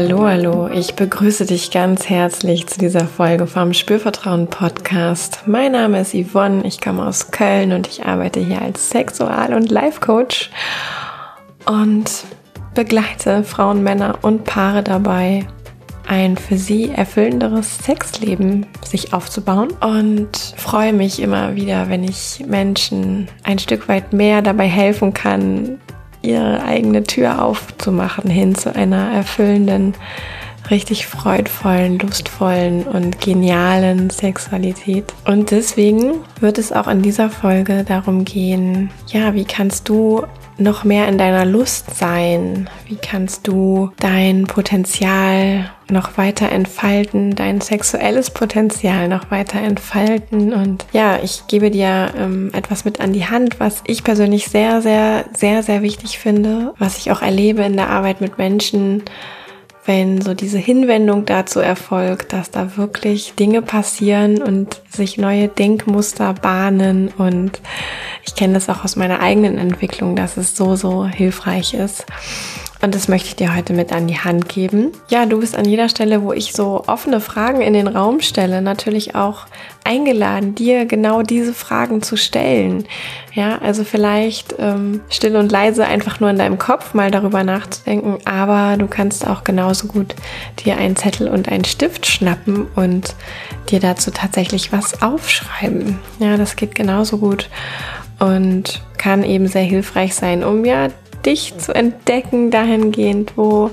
Hallo, hallo. Ich begrüße dich ganz herzlich zu dieser Folge vom Spürvertrauen Podcast. Mein Name ist Yvonne, ich komme aus Köln und ich arbeite hier als Sexual- und Life-Coach und begleite Frauen, Männer und Paare dabei, ein für sie erfüllenderes Sexleben sich aufzubauen und freue mich immer wieder, wenn ich Menschen ein Stück weit mehr dabei helfen kann, ihre eigene Tür aufzumachen hin zu einer erfüllenden, richtig freudvollen, lustvollen und genialen Sexualität. Und deswegen wird es auch in dieser Folge darum gehen, ja, wie kannst du noch mehr in deiner Lust sein? Wie kannst du dein Potenzial noch weiter entfalten, dein sexuelles Potenzial noch weiter entfalten? Und ja, ich gebe dir ähm, etwas mit an die Hand, was ich persönlich sehr, sehr, sehr, sehr wichtig finde, was ich auch erlebe in der Arbeit mit Menschen, wenn so diese Hinwendung dazu erfolgt, dass da wirklich Dinge passieren und sich neue Denkmuster bahnen. Und ich kenne das auch aus meiner eigenen Entwicklung, dass es so, so hilfreich ist. Und das möchte ich dir heute mit an die Hand geben. Ja, du bist an jeder Stelle, wo ich so offene Fragen in den Raum stelle, natürlich auch eingeladen, dir genau diese Fragen zu stellen. Ja, also vielleicht ähm, still und leise einfach nur in deinem Kopf mal darüber nachzudenken, aber du kannst auch genauso gut dir einen Zettel und einen Stift schnappen und dir dazu tatsächlich was aufschreiben. Ja, das geht genauso gut und kann eben sehr hilfreich sein, um ja dich zu entdecken dahingehend, wo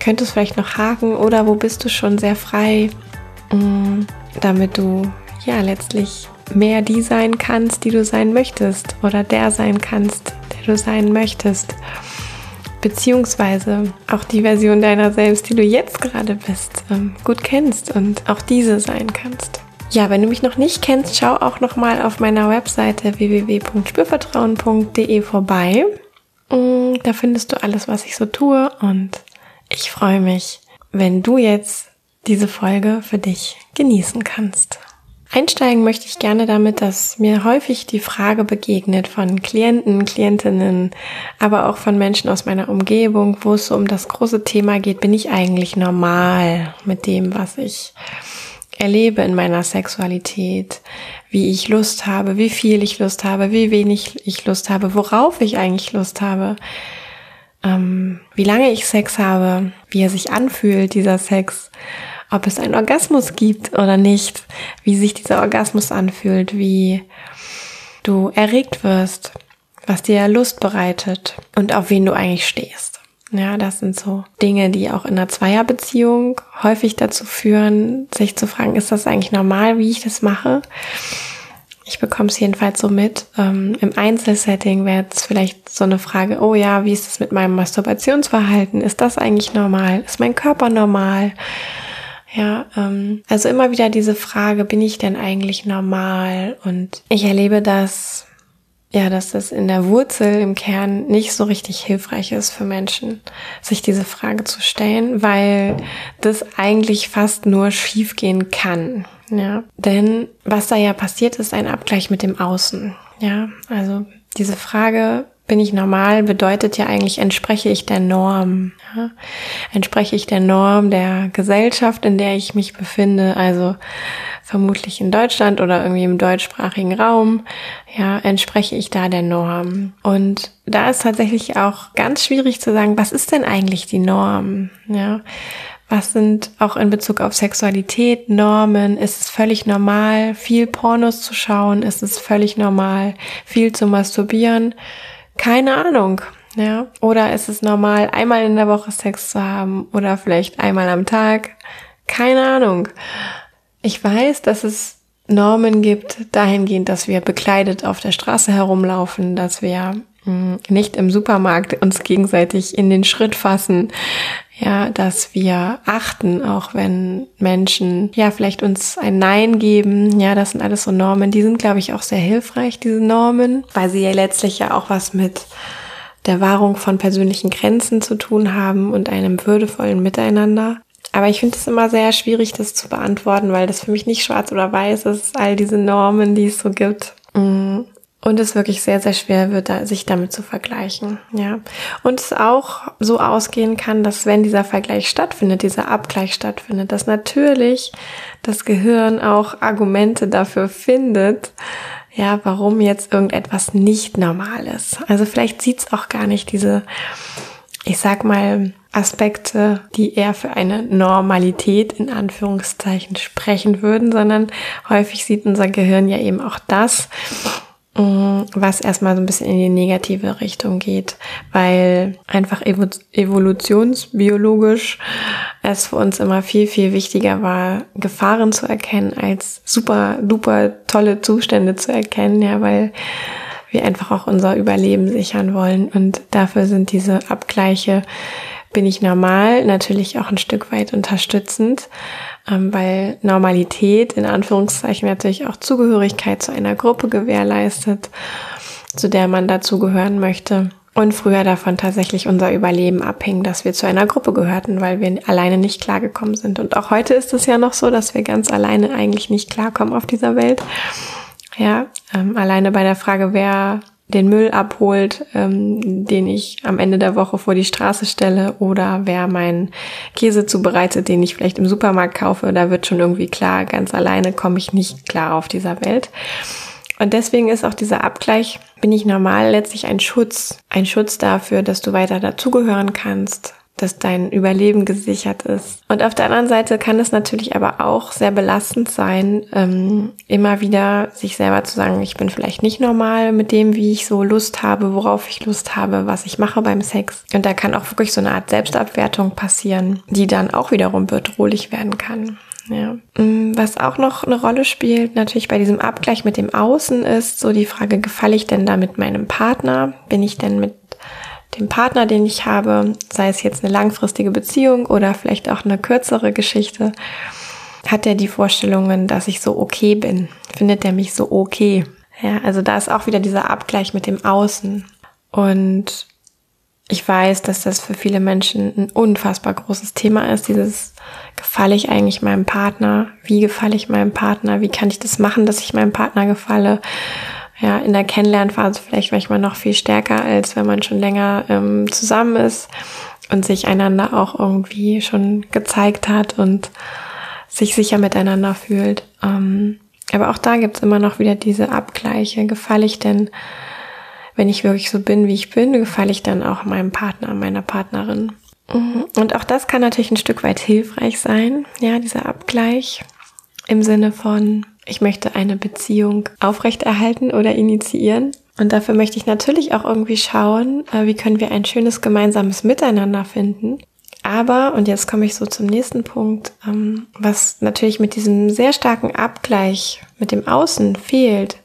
könntest du vielleicht noch haken oder wo bist du schon sehr frei, mm, damit du ja letztlich mehr die sein kannst, die du sein möchtest oder der sein kannst, der du sein möchtest. Beziehungsweise auch die Version deiner selbst, die du jetzt gerade bist, ähm, gut kennst und auch diese sein kannst. Ja, wenn du mich noch nicht kennst, schau auch noch mal auf meiner Webseite www.spürvertrauen.de vorbei. Mm, da findest du alles, was ich so tue und ich freue mich, wenn du jetzt diese Folge für dich genießen kannst. Einsteigen möchte ich gerne damit, dass mir häufig die Frage begegnet von Klienten, Klientinnen, aber auch von Menschen aus meiner Umgebung, wo es so um das große Thema geht, bin ich eigentlich normal mit dem, was ich erlebe in meiner Sexualität, wie ich Lust habe, wie viel ich Lust habe, wie wenig ich Lust habe, worauf ich eigentlich Lust habe, ähm, wie lange ich Sex habe, wie er sich anfühlt, dieser Sex, ob es einen Orgasmus gibt oder nicht, wie sich dieser Orgasmus anfühlt, wie du erregt wirst, was dir Lust bereitet und auf wen du eigentlich stehst. Ja, das sind so Dinge, die auch in einer Zweierbeziehung häufig dazu führen, sich zu fragen, ist das eigentlich normal, wie ich das mache? Ich bekomme es jedenfalls so mit. Ähm, Im Einzelsetting wäre jetzt vielleicht so eine Frage, oh ja, wie ist es mit meinem Masturbationsverhalten? Ist das eigentlich normal? Ist mein Körper normal? Ja, ähm, also immer wieder diese Frage, bin ich denn eigentlich normal? Und ich erlebe das ja, dass das in der Wurzel im Kern nicht so richtig hilfreich ist für Menschen, sich diese Frage zu stellen, weil das eigentlich fast nur schiefgehen kann. Ja, denn was da ja passiert, ist ein Abgleich mit dem Außen. Ja, also diese Frage, bin ich normal, bedeutet ja eigentlich, entspreche ich der Norm. Ja? Entspreche ich der Norm der Gesellschaft, in der ich mich befinde, also vermutlich in Deutschland oder irgendwie im deutschsprachigen Raum, ja, entspreche ich da der Norm. Und da ist tatsächlich auch ganz schwierig zu sagen, was ist denn eigentlich die Norm? Ja, was sind auch in Bezug auf Sexualität Normen? Ist es völlig normal, viel Pornos zu schauen? Ist es völlig normal, viel zu masturbieren? Keine Ahnung. Ja, oder ist es normal, einmal in der Woche Sex zu haben oder vielleicht einmal am Tag? Keine Ahnung. Ich weiß, dass es Normen gibt dahingehend, dass wir bekleidet auf der Straße herumlaufen, dass wir nicht im Supermarkt uns gegenseitig in den Schritt fassen, ja, dass wir achten, auch wenn Menschen ja vielleicht uns ein Nein geben, ja, das sind alles so Normen, die sind glaube ich auch sehr hilfreich, diese Normen, weil sie ja letztlich ja auch was mit der Wahrung von persönlichen Grenzen zu tun haben und einem würdevollen Miteinander. Aber ich finde es immer sehr schwierig, das zu beantworten, weil das für mich nicht schwarz oder weiß ist, all diese Normen, die es so gibt. Mm. Und es wirklich sehr, sehr schwer wird, sich damit zu vergleichen. Ja. Und es auch so ausgehen kann, dass wenn dieser Vergleich stattfindet, dieser Abgleich stattfindet, dass natürlich das Gehirn auch Argumente dafür findet, ja, warum jetzt irgendetwas nicht normal ist. Also vielleicht sieht es auch gar nicht diese, ich sag mal, Aspekte, die eher für eine Normalität in Anführungszeichen sprechen würden, sondern häufig sieht unser Gehirn ja eben auch das, was erstmal so ein bisschen in die negative Richtung geht, weil einfach evolutionsbiologisch es für uns immer viel, viel wichtiger war, Gefahren zu erkennen, als super, duper tolle Zustände zu erkennen, ja, weil wir einfach auch unser Überleben sichern wollen. Und dafür sind diese Abgleiche bin ich normal natürlich auch ein Stück weit unterstützend, weil Normalität in Anführungszeichen natürlich auch Zugehörigkeit zu einer Gruppe gewährleistet, zu der man dazugehören möchte. Und früher davon tatsächlich unser Überleben abhing, dass wir zu einer Gruppe gehörten, weil wir alleine nicht klargekommen sind. Und auch heute ist es ja noch so, dass wir ganz alleine eigentlich nicht klarkommen auf dieser Welt. Ja, ähm, alleine bei der Frage, wer den Müll abholt, ähm, den ich am Ende der Woche vor die Straße stelle oder wer meinen Käse zubereitet, den ich vielleicht im Supermarkt kaufe, da wird schon irgendwie klar, ganz alleine komme ich nicht klar auf dieser Welt. Und deswegen ist auch dieser Abgleich, bin ich normal, letztlich ein Schutz. Ein Schutz dafür, dass du weiter dazugehören kannst, dass dein Überleben gesichert ist. Und auf der anderen Seite kann es natürlich aber auch sehr belastend sein, ähm, immer wieder sich selber zu sagen, ich bin vielleicht nicht normal mit dem, wie ich so Lust habe, worauf ich Lust habe, was ich mache beim Sex. Und da kann auch wirklich so eine Art Selbstabwertung passieren, die dann auch wiederum bedrohlich werden kann. Ja. Mm, was auch noch eine Rolle spielt, natürlich bei diesem Abgleich mit dem Außen ist so die Frage, gefalle ich denn da mit meinem Partner? Bin ich denn mit dem Partner, den ich habe, sei es jetzt eine langfristige Beziehung oder vielleicht auch eine kürzere Geschichte, hat er die Vorstellungen, dass ich so okay bin? Findet er mich so okay? Ja, also da ist auch wieder dieser Abgleich mit dem Außen. Und ich weiß, dass das für viele Menschen ein unfassbar großes Thema ist, dieses gefalle ich eigentlich meinem Partner? Wie gefalle ich meinem Partner? Wie kann ich das machen, dass ich meinem Partner gefalle? Ja, in der Kennenlernphase vielleicht manchmal noch viel stärker, als wenn man schon länger ähm, zusammen ist und sich einander auch irgendwie schon gezeigt hat und sich sicher miteinander fühlt. Ähm, aber auch da gibt's immer noch wieder diese Abgleiche. Gefalle ich denn, wenn ich wirklich so bin, wie ich bin, gefalle ich dann auch meinem Partner, meiner Partnerin? Mhm. Und auch das kann natürlich ein Stück weit hilfreich sein, ja, dieser Abgleich im Sinne von, ich möchte eine Beziehung aufrechterhalten oder initiieren. Und dafür möchte ich natürlich auch irgendwie schauen, äh, wie können wir ein schönes gemeinsames Miteinander finden. Aber, und jetzt komme ich so zum nächsten Punkt, ähm, was natürlich mit diesem sehr starken Abgleich mit dem Außen fehlt,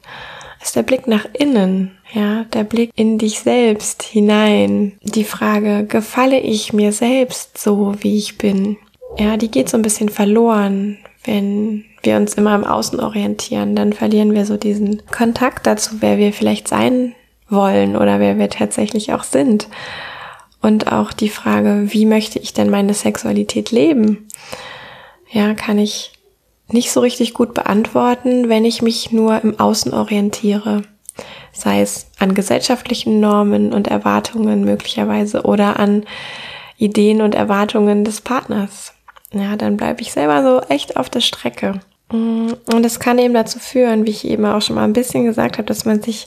ist der Blick nach innen, ja, der Blick in dich selbst hinein. Die Frage, gefalle ich mir selbst so, wie ich bin? Ja, die geht so ein bisschen verloren, wenn wir uns immer im Außen orientieren, dann verlieren wir so diesen Kontakt dazu, wer wir vielleicht sein wollen oder wer wir tatsächlich auch sind. Und auch die Frage, wie möchte ich denn meine Sexualität leben? Ja, kann ich nicht so richtig gut beantworten, wenn ich mich nur im Außen orientiere. Sei es an gesellschaftlichen Normen und Erwartungen möglicherweise oder an Ideen und Erwartungen des Partners ja, dann bleibe ich selber so echt auf der Strecke. Mm, und das kann eben dazu führen, wie ich eben auch schon mal ein bisschen gesagt habe, dass man sich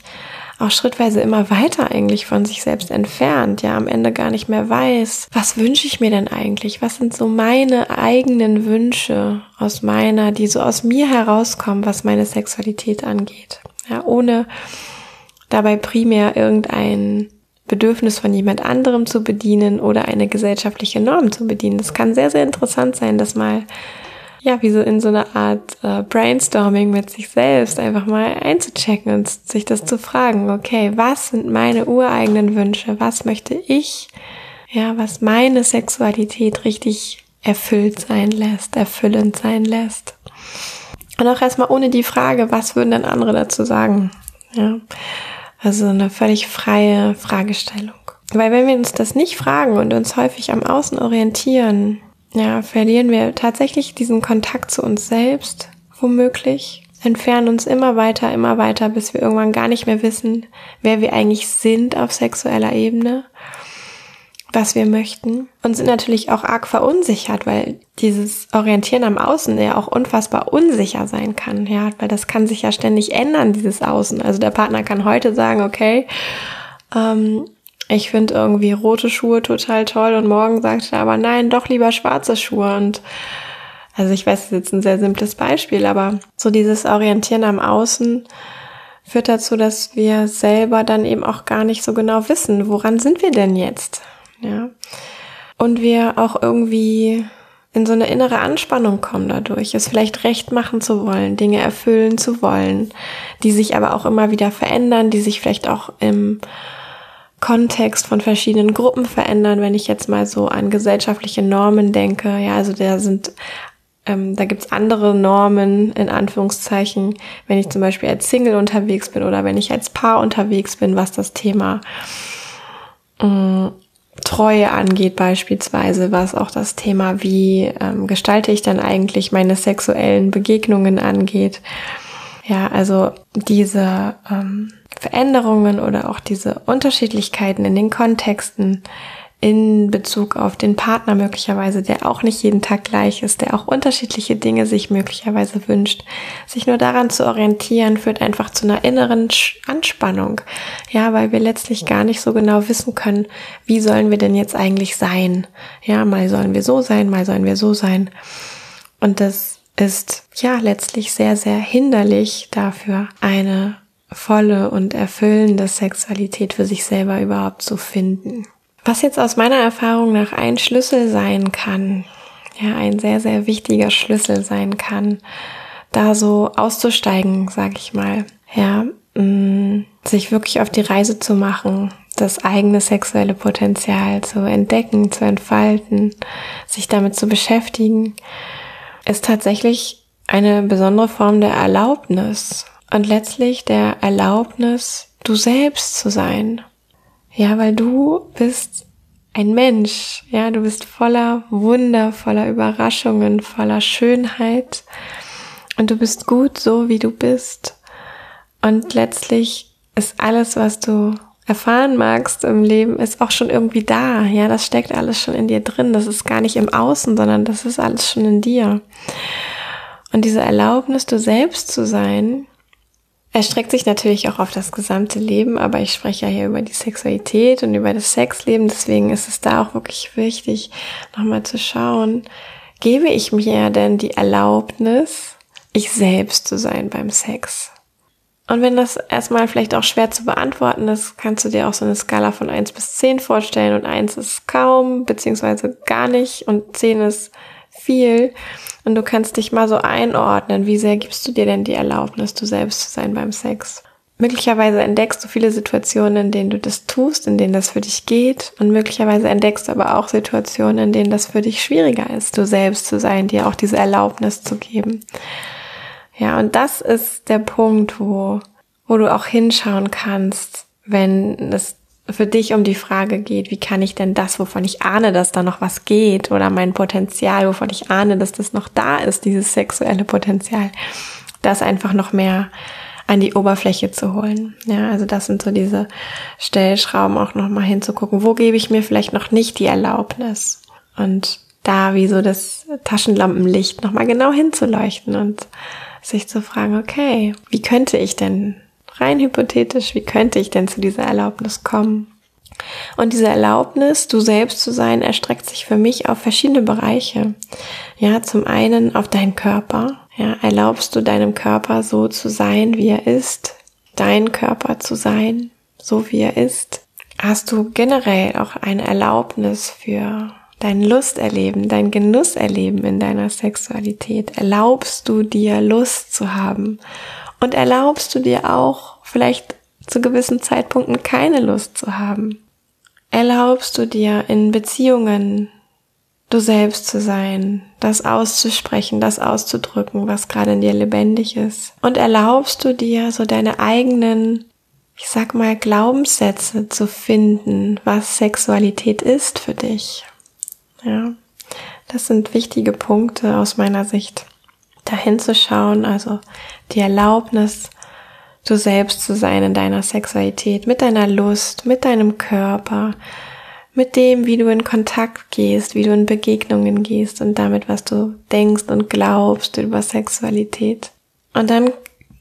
auch schrittweise immer weiter eigentlich von sich selbst entfernt, ja, am Ende gar nicht mehr weiß, was wünsche ich mir denn eigentlich? Was sind so meine eigenen Wünsche aus meiner, die so aus mir herauskommen, was meine Sexualität angeht? Ja, ohne dabei primär irgendein Bedürfnis von jemand anderem zu bedienen oder eine gesellschaftliche Norm zu bedienen. Das kann sehr, sehr interessant sein, das mal, ja, wie so in so eine Art äh, Brainstorming mit sich selbst einfach mal einzuchecken und sich das zu fragen, okay, was sind meine ureigenen Wünsche? Was möchte ich, ja, was meine Sexualität richtig erfüllt sein lässt, erfüllend sein lässt? Und auch erstmal ohne die Frage, was würden denn andere dazu sagen? Ja. Also eine völlig freie Fragestellung. Weil wenn wir uns das nicht fragen und uns häufig am Außen orientieren, ja, verlieren wir tatsächlich diesen Kontakt zu uns selbst, womöglich. entfernen uns immer weiter, immer weiter, bis wir irgendwann gar nicht mehr wissen, wer wir eigentlich sind auf sexueller Ebene, was wir möchten und sind natürlich auch arg verunsichert, weil dieses Orientieren am Außen ja auch unfassbar unsicher sein kann, ja, weil das kann sich ja ständig ändern, dieses Außen. Also der Partner kann heute sagen, okay, ähm, ich finde irgendwie rote Schuhe total toll und morgen sagt er aber nein, doch lieber schwarze Schuhe und also ich weiß, das ist jetzt ein sehr simples Beispiel, aber so dieses Orientieren am Außen führt dazu, dass wir selber dann eben auch gar nicht so genau wissen, woran sind wir denn jetzt? Ja. Und wir auch irgendwie in so eine innere Anspannung kommen dadurch, es vielleicht recht machen zu wollen, Dinge erfüllen zu wollen, die sich aber auch immer wieder verändern, die sich vielleicht auch im Kontext von verschiedenen Gruppen verändern, wenn ich jetzt mal so an gesellschaftliche Normen denke. Ja, also da sind ähm, da gibt's andere Normen, in Anführungszeichen, wenn ich zum Beispiel als Single unterwegs bin oder wenn ich als Paar unterwegs bin, was das Thema äh, Treue angeht beispielsweise, was auch das Thema, wie ähm, gestalte ich dann eigentlich meine sexuellen Begegnungen angeht. Ja, also diese ähm, Veränderungen oder auch diese Unterschiedlichkeiten in den Kontexten, in Bezug auf den Partner möglicherweise, der auch nicht jeden Tag gleich ist, der auch unterschiedliche Dinge sich möglicherweise wünscht. Sich nur daran zu orientieren, führt einfach zu einer inneren Anspannung. Ja, weil wir letztlich gar nicht so genau wissen können, wie sollen wir denn jetzt eigentlich sein? Ja, mal sollen wir so sein, mal sollen wir so sein. Und das ist ja letztlich sehr, sehr hinderlich dafür, eine volle und erfüllende Sexualität für sich selber überhaupt zu finden. Was jetzt aus meiner Erfahrung nach ein Schlüssel sein kann, ja, ein sehr, sehr wichtiger Schlüssel sein kann, da so auszusteigen, sag ich mal, ja, mh, mm, sich wirklich auf die Reise zu machen, das eigene sexuelle Potenzial zu entdecken, zu entfalten, sich damit zu beschäftigen, ist tatsächlich eine besondere Form der Erlaubnis und letztlich der Erlaubnis, du selbst zu sein, ja, weil du bist ein Mensch. Ja, du bist voller Wunder, voller Überraschungen, voller Schönheit. Und du bist gut so, wie du bist. Und letztlich ist alles, was du erfahren magst im Leben, ist auch schon irgendwie da. Ja, das steckt alles schon in dir drin. Das ist gar nicht im Außen, sondern das ist alles schon in dir. Und diese Erlaubnis, du selbst zu sein, erstreckt sich natürlich auch auf das gesamte Leben, aber ich spreche ja hier über die Sexualität und über das Sexleben, deswegen ist es da auch wirklich wichtig, nochmal zu schauen, gebe ich mir denn die Erlaubnis, ich selbst zu sein beim Sex? Und wenn das erstmal vielleicht auch schwer zu beantworten ist, kannst du dir auch so eine Skala von eins bis zehn vorstellen. Und eins ist kaum, beziehungsweise gar nicht. Und zehn ist viel. Und du kannst dich mal so einordnen, wie sehr gibst du dir denn die Erlaubnis, du selbst zu sein beim Sex? Möglicherweise entdeckst du viele Situationen, in denen du das tust, in denen das für dich geht. Und möglicherweise entdeckst du aber auch Situationen, in denen das für dich schwieriger ist, du selbst zu sein, dir auch diese Erlaubnis zu geben. Ja, und das ist der Punkt, wo, wo du auch hinschauen kannst, wenn es für dich um die Frage geht, wie kann ich denn das, wovon ich ahne, dass da noch was geht oder mein Potenzial, wovon ich ahne, dass das noch da ist, dieses sexuelle Potenzial, das einfach noch mehr an die Oberfläche zu holen. Ja, also das sind so diese Stellschrauben auch noch mal hinzugucken, wo gebe ich mir vielleicht noch nicht die Erlaubnis und da wie so das Taschenlampenlicht noch mal genau hinzuleuchten und sich zu fragen, okay, wie könnte ich denn rein hypothetisch, wie könnte ich denn zu dieser Erlaubnis kommen? Und diese Erlaubnis, du selbst zu sein, erstreckt sich für mich auf verschiedene Bereiche. Ja, zum einen auf deinen Körper. Ja, erlaubst du deinem Körper so zu sein, wie er ist, dein Körper zu sein, so wie er ist? Hast du generell auch eine Erlaubnis für dein Lusterleben, dein Genusserleben in deiner Sexualität? Erlaubst du dir Lust zu haben und erlaubst du dir auch vielleicht zu gewissen Zeitpunkten keine Lust zu haben? Erlaubst du dir in Beziehungen du selbst zu sein, das auszusprechen, das auszudrücken, was gerade in dir lebendig ist? Und erlaubst du dir so deine eigenen, ich sag mal, Glaubenssätze zu finden, was Sexualität ist für dich? Ja, das sind wichtige Punkte aus meiner Sicht dahin zu schauen, also die Erlaubnis, du selbst zu sein in deiner Sexualität, mit deiner Lust, mit deinem Körper, mit dem, wie du in Kontakt gehst, wie du in Begegnungen gehst und damit, was du denkst und glaubst über Sexualität. Und dann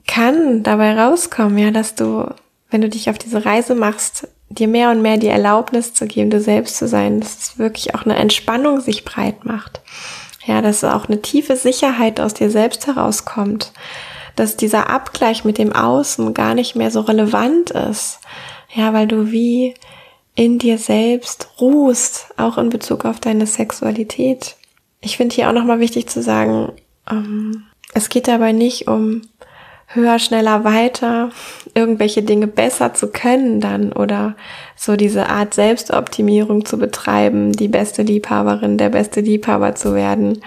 kann dabei rauskommen, ja, dass du, wenn du dich auf diese Reise machst, dir mehr und mehr die Erlaubnis zu geben, du selbst zu sein, dass es wirklich auch eine Entspannung sich breit macht. Ja, dass auch eine tiefe Sicherheit aus dir selbst herauskommt, dass dieser Abgleich mit dem Außen gar nicht mehr so relevant ist. Ja, weil du wie in dir selbst ruhst, auch in Bezug auf deine Sexualität. Ich finde hier auch nochmal wichtig zu sagen, ähm, es geht dabei nicht um höher, schneller, weiter, irgendwelche Dinge besser zu können dann oder so diese Art Selbstoptimierung zu betreiben, die beste Liebhaberin, der beste Liebhaber zu werden,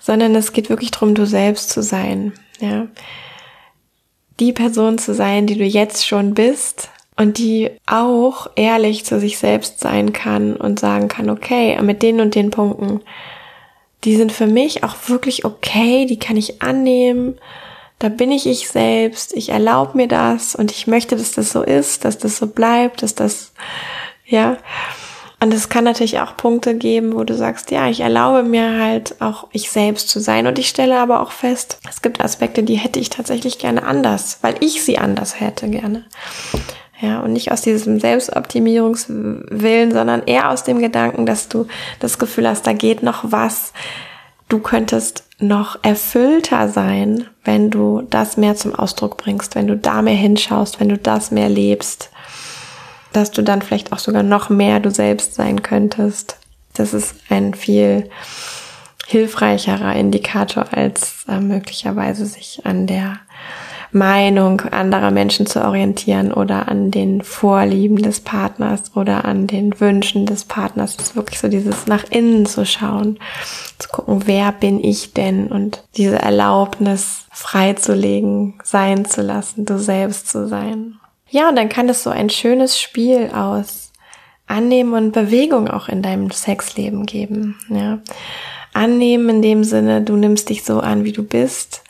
sondern es geht wirklich darum, du selbst zu sein, ja. Die Person zu sein, die du jetzt schon bist und die auch ehrlich zu sich selbst sein kann und sagen kann, okay, mit den und den Punkten, die sind für mich auch wirklich okay, die kann ich annehmen da bin ich ich selbst, ich erlaube mir das und ich möchte, dass das so ist, dass das so bleibt, dass das, ja. Und es kann natürlich auch Punkte geben, wo du sagst, ja, ich erlaube mir halt auch ich selbst zu sein. Und ich stelle aber auch fest, es gibt Aspekte, die hätte ich tatsächlich gerne anders, weil ich sie anders hätte gerne. Ja, und nicht aus diesem Selbstoptimierungswillen, sondern eher aus dem Gedanken, dass du das Gefühl hast, da geht noch was. Du könntest noch erfüllter sein, wenn du das mehr zum Ausdruck bringst, wenn du da mehr hinschaust, wenn du das mehr lebst, dass du dann vielleicht auch sogar noch mehr du selbst sein könntest. Das ist ein viel hilfreicherer Indikator als äh, möglicherweise sich an der Meinung anderer Menschen zu orientieren oder an den Vorlieben des Partners oder an den Wünschen des Partners. Es ist wirklich so dieses nach innen zu schauen, zu gucken, wer bin ich denn und diese Erlaubnis freizulegen, sein zu lassen, du selbst zu sein. Ja, und dann kann es so ein schönes Spiel aus Annehmen und Bewegung auch in deinem Sexleben geben, ja. Annehmen in dem Sinne, du nimmst dich so an, wie du bist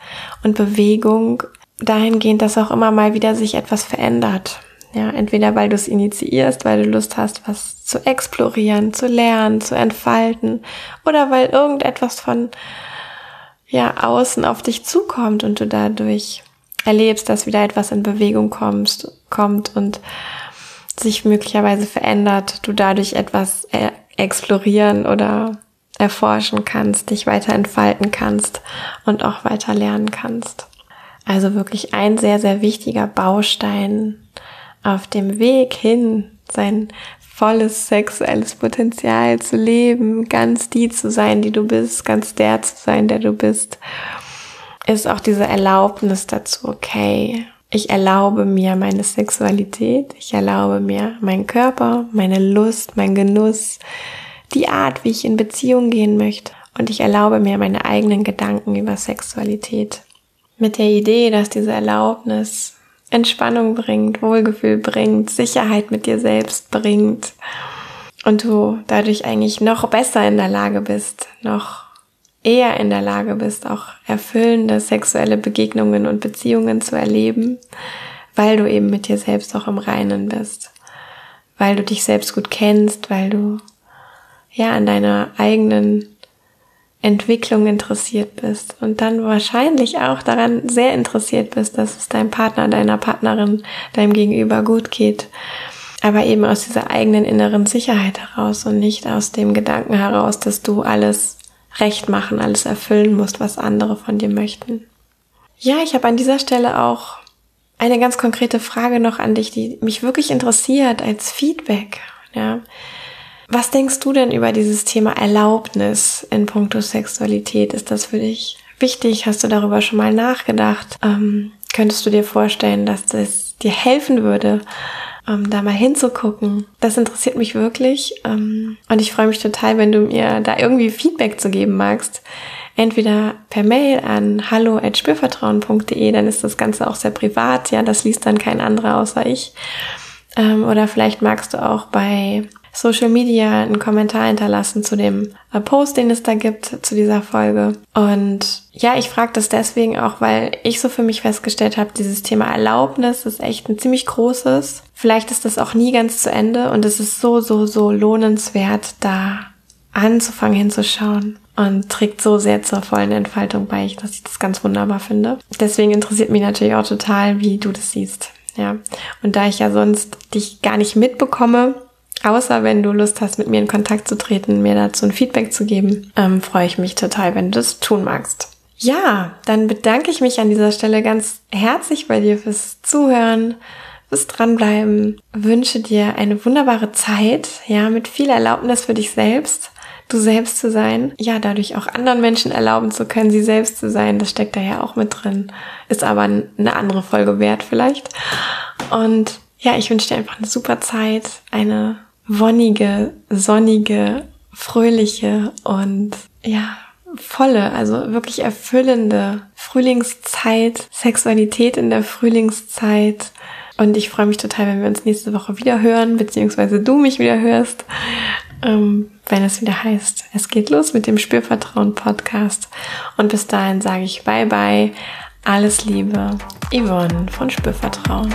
und Bewegung dahingehend, dass auch immer mal wieder sich etwas verändert. Ja, entweder weil du es initiierst, weil du Lust hast, was zu explorieren, zu lernen, zu entfalten, oder weil irgendetwas von ja außen auf dich zukommt und du dadurch erlebst, dass wieder etwas in Bewegung kommst, kommt und sich möglicherweise verändert, du dadurch etwas äh, explorieren oder erforschen kannst, dich weiter entfalten kannst und auch weiter lernen kannst. Also wirklich ein sehr, sehr wichtiger Baustein auf dem Weg hin, sein volles sexuelles Potenzial zu leben, ganz die zu sein, die du bist, ganz der zu sein, der du bist, ist auch diese Erlaubnis dazu, okay, ich erlaube mir meine Sexualität, ich erlaube mir meinen Körper, meine Lust, mein Genuss, die Art, wie ich in Beziehung gehen möchte. Und ich erlaube mir meine eigenen Gedanken über Sexualität mit der Idee, dass diese Erlaubnis Entspannung bringt, Wohlgefühl bringt, Sicherheit mit dir selbst bringt und du dadurch eigentlich noch besser in der Lage bist, noch eher in der Lage bist, auch erfüllende sexuelle Begegnungen und Beziehungen zu erleben, weil du eben mit dir selbst auch im Reinen bist, weil du dich selbst gut kennst, weil du ja an deiner eigenen Entwicklung interessiert bist und dann wahrscheinlich auch daran sehr interessiert bist, dass es deinem Partner, deiner Partnerin, deinem Gegenüber gut geht. Aber eben aus dieser eigenen inneren Sicherheit heraus und nicht aus dem Gedanken heraus, dass du alles recht machen, alles erfüllen musst, was andere von dir möchten. Ja, ich habe an dieser Stelle auch eine ganz konkrete Frage noch an dich, die mich wirklich interessiert als Feedback. Ja, was denkst du denn über dieses Thema Erlaubnis in puncto Sexualität? Ist das für dich wichtig? Hast du darüber schon mal nachgedacht? Ähm, könntest du dir vorstellen, dass das dir helfen würde, ähm, da mal hinzugucken? Das interessiert mich wirklich ähm, und ich freue mich total, wenn du mir da irgendwie Feedback zu geben magst. Entweder per Mail an hallo@spürvertrauen.de, dann ist das Ganze auch sehr privat, ja, das liest dann kein anderer außer ich. Ähm, oder vielleicht magst du auch bei Social Media einen Kommentar hinterlassen zu dem äh, Post, den es da gibt zu dieser Folge. Und ja, ich frage das deswegen auch, weil ich so für mich festgestellt habe, dieses Thema Erlaubnis ist echt ein ziemlich großes. Vielleicht ist das auch nie ganz zu Ende und es ist so, so, so lohnenswert, da anzufangen hinzuschauen und trägt so sehr zur vollen Entfaltung bei, dass ich das ganz wunderbar finde. Deswegen interessiert mich natürlich auch total, wie du das siehst. Ja. Und da ich ja sonst dich gar nicht mitbekomme, außer wenn du Lust hast, mit mir in Kontakt zu treten, mir dazu ein Feedback zu geben, ähm, freue ich mich total, wenn du das tun magst. Ja, dann bedanke ich mich an dieser Stelle ganz herzlich bei dir fürs Zuhören, fürs Dranbleiben. Wünsche dir eine wunderbare Zeit, ja, mit viel Erlaubnis für dich selbst du selbst zu sein. Ja, dadurch auch anderen Menschen erlauben zu können, sie selbst zu sein. Das steckt da ja auch mit drin. Ist aber eine andere Folge wert vielleicht. Und ja, ich wünsche dir einfach eine super Zeit, eine wonnige, sonnige, fröhliche und ja, volle, also wirklich erfüllende Frühlingszeit, Sexualität in der Frühlingszeit. Und ich freue mich total, wenn wir uns nächste Woche wieder hören, beziehungsweise du mich wieder hörst ähm, wenn es wieder heißt, es geht los mit dem Spürvertrauen Podcast. Und bis dahin sage ich Bye bye, alles Liebe, Yvonne von Spürvertrauen.